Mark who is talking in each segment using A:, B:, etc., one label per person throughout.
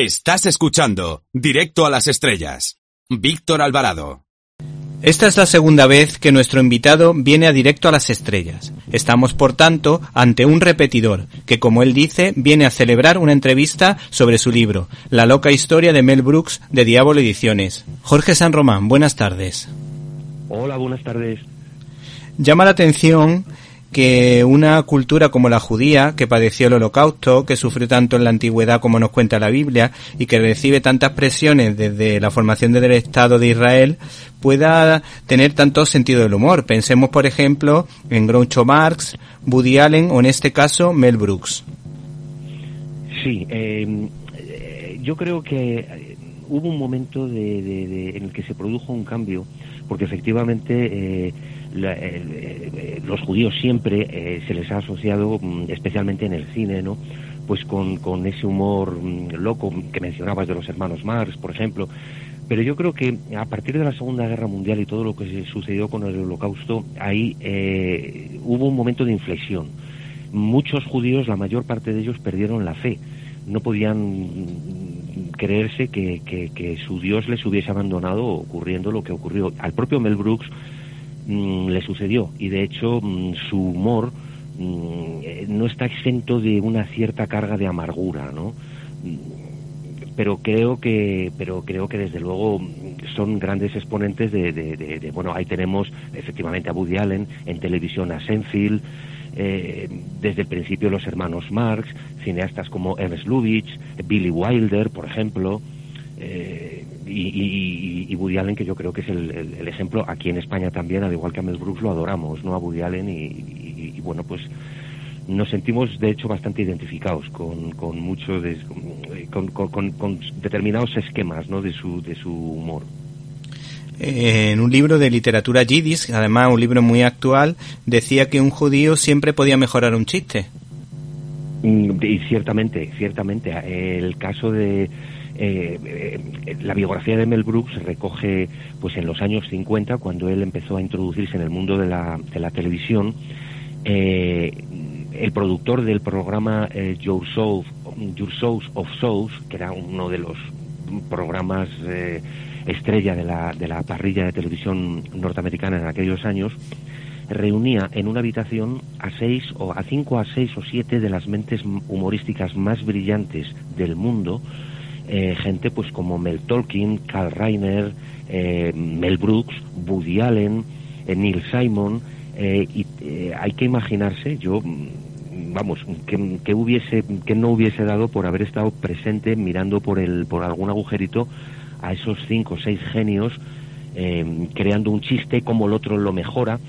A: Estás escuchando Directo a las Estrellas. Víctor Alvarado.
B: Esta es la segunda vez que nuestro invitado viene a Directo a las Estrellas. Estamos, por tanto, ante un repetidor, que, como él dice, viene a celebrar una entrevista sobre su libro, La loca historia de Mel Brooks, de Diablo Ediciones. Jorge San Román, buenas tardes.
C: Hola, buenas tardes.
B: Llama la atención que una cultura como la judía, que padeció el holocausto, que sufrió tanto en la antigüedad como nos cuenta la Biblia, y que recibe tantas presiones desde la formación del Estado de Israel, pueda tener tanto sentido del humor. Pensemos, por ejemplo, en Groucho Marx, Woody Allen o en este caso Mel Brooks.
C: Sí, em, eh, yo creo que eh, hubo un momento de, en el que se produjo un cambio, porque efectivamente eh, eh, los judíos siempre eh, se les ha asociado, mm, especialmente en el cine, ¿no? Pues con, con ese humor mm, loco que mencionabas de los hermanos Marx, por ejemplo. Pero yo creo que a partir de la Segunda Guerra Mundial y todo lo que sucedió con el Holocausto, ahí eh, hubo un momento de inflexión. Muchos judíos, la mayor parte de ellos, perdieron la fe. No podían creerse que, que, su Dios les hubiese abandonado ocurriendo lo que ocurrió. Al propio Mel Brooks Mm, le sucedió y de hecho mm, su humor mm, eh, no está exento de una cierta carga de amargura, ¿no? Pero creo que pero creo que desde luego son grandes exponentes de, bueno ahí tenemos efectivamente a Woody Allen en televisión a Senfield eh, desde el principio los hermanos Marx cineastas como Ernst Lubitsch Billy Wilder por ejemplo eh, y, y, Woody Allen, que yo creo que es el, ejemplo, aquí en España también, al igual que a Mel Brooks, lo adoramos, ¿no? A Woody Allen y, bueno, pues nos sentimos de hecho bastante identificados con, con muchos con, determinados esquemas ¿no? de, su, de su humor.
B: En un libro de literatura yiddish, además un libro muy actual, decía que un judío siempre podía mejorar un chiste.
C: Mm, y ciertamente, ciertamente. El caso de, eh, eh, la biografía de Mel Brooks recoge, pues en los años 50, cuando él empezó a introducirse en el mundo de la, de la televisión, eh, el productor del programa Your, Souls, Your Souls of Souls, que era uno de los programas estrella de la, de la parrilla de televisión norteamericana en aquellos años, reunía en una habitación a seis o a cinco a seis o siete de las mentes humorísticas más brillantes del mundo eh, gente pues como Mel Tolkien, Carl Reiner, eh, Mel Brooks, Woody Allen, eh, Neil Simon, y hay que imaginarse, yo vamos, que, hubiese, que no hubiese dado por haber estado presente mirando por el, por algún agujerito a esos cinco o seis genios creando un chiste, como el otro lo mejora.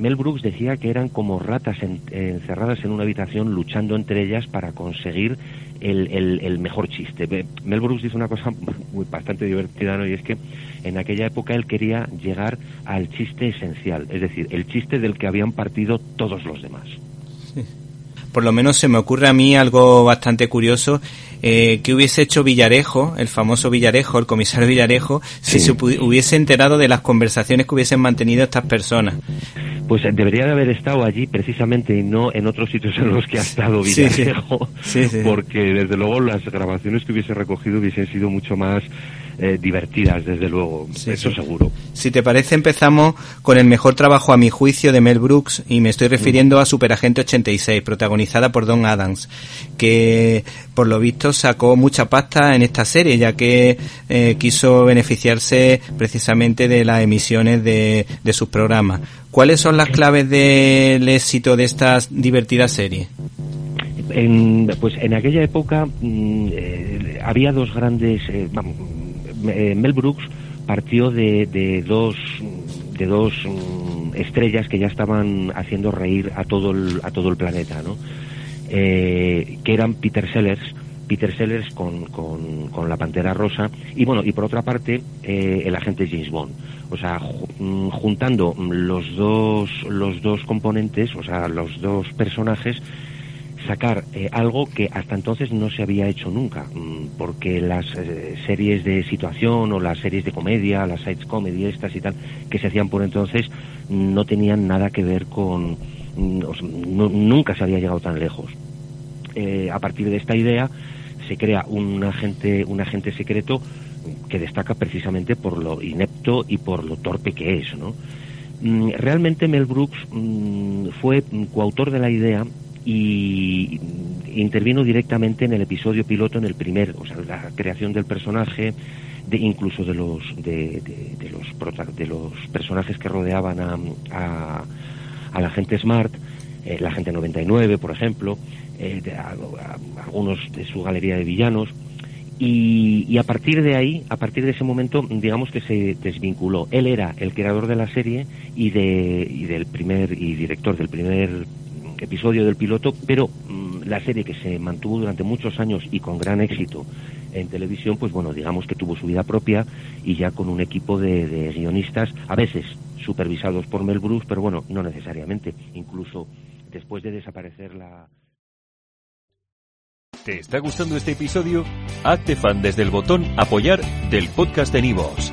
C: Mel Brooks decía que eran como ratas encerradas en una habitación luchando entre ellas para conseguir el, mejor chiste. Mel Brooks dice una cosa bastante divertida. Y es que en aquella época él quería llegar al chiste esencial, es decir, el chiste del que habían partido todos los demás.
B: Por lo menos se me ocurre a mí algo bastante curioso eh, que hubiese hecho Villarejo, el famoso Villarejo, el comisario Villarejo, si se hubiese enterado de las conversaciones que hubiesen mantenido estas personas.
C: Pues debería de haber estado allí precisamente y no en otros sitios en los que ha estado Villarejo, porque desde luego las grabaciones que hubiese recogido hubiesen sido mucho más eh, divertidas, desde luego, eso seguro.
B: Si te parece, empezamos con el mejor trabajo a mi juicio de Mel Brooks, y me estoy refiriendo a Superagente 86, protagonizada por Don Adams, que por lo visto sacó mucha pasta en esta serie, ya que eh, quiso beneficiarse precisamente de las emisiones de, de sus programas. ¿Cuáles son las claves del éxito de esta divertida serie?
C: En, pues en aquella época mm, eh, había dos grandes, eh, Mel Brooks partió de, de dos de dos mm, estrellas que ya estaban haciendo reír a todo el, a todo el planeta, ¿no? Eh, que eran Peter Sellers, Peter Sellers con, con, con, la Pantera Rosa y bueno y por otra parte eh, el agente James Bond, o sea mm, juntando los dos los dos componentes, o sea los dos personajes sacar eh, algo que hasta entonces no se había hecho nunca, mm, porque las eh, series de situación o las series de comedia, las sites comedy estas y tal, que se hacían por entonces, no tenían nada que ver con... Mm, nunca se había llegado tan lejos. Eh, a partir de esta idea se crea un agente, un agente secreto que destaca precisamente por lo inepto y por lo torpe que es, ¿no? Mm, realmente Mel Brooks mm, fue coautor de la idea y intervino directamente en el episodio piloto, en el primer, o sea, la creación del personaje, de, incluso de los de, los de los personajes que rodeaban a, a, la gente Smart, eh, la gente 99, por ejemplo, eh, algunos de su galería de villanos. Y, a partir de ahí, a partir de ese momento, digamos que se desvinculó. Él era el creador de la serie y, de, y del primer y director del primer episodio del piloto, pero mm, la serie que se mantuvo durante muchos años y con gran éxito en televisión, pues bueno, digamos que tuvo su vida propia y ya con un equipo de, guionistas, a veces supervisados por Mel Brooks, pero bueno, no necesariamente. Incluso después de desaparecer la,
D: ¿Te está gustando este episodio? Hazte fan desde el botón Apoyar del podcast de Nivos.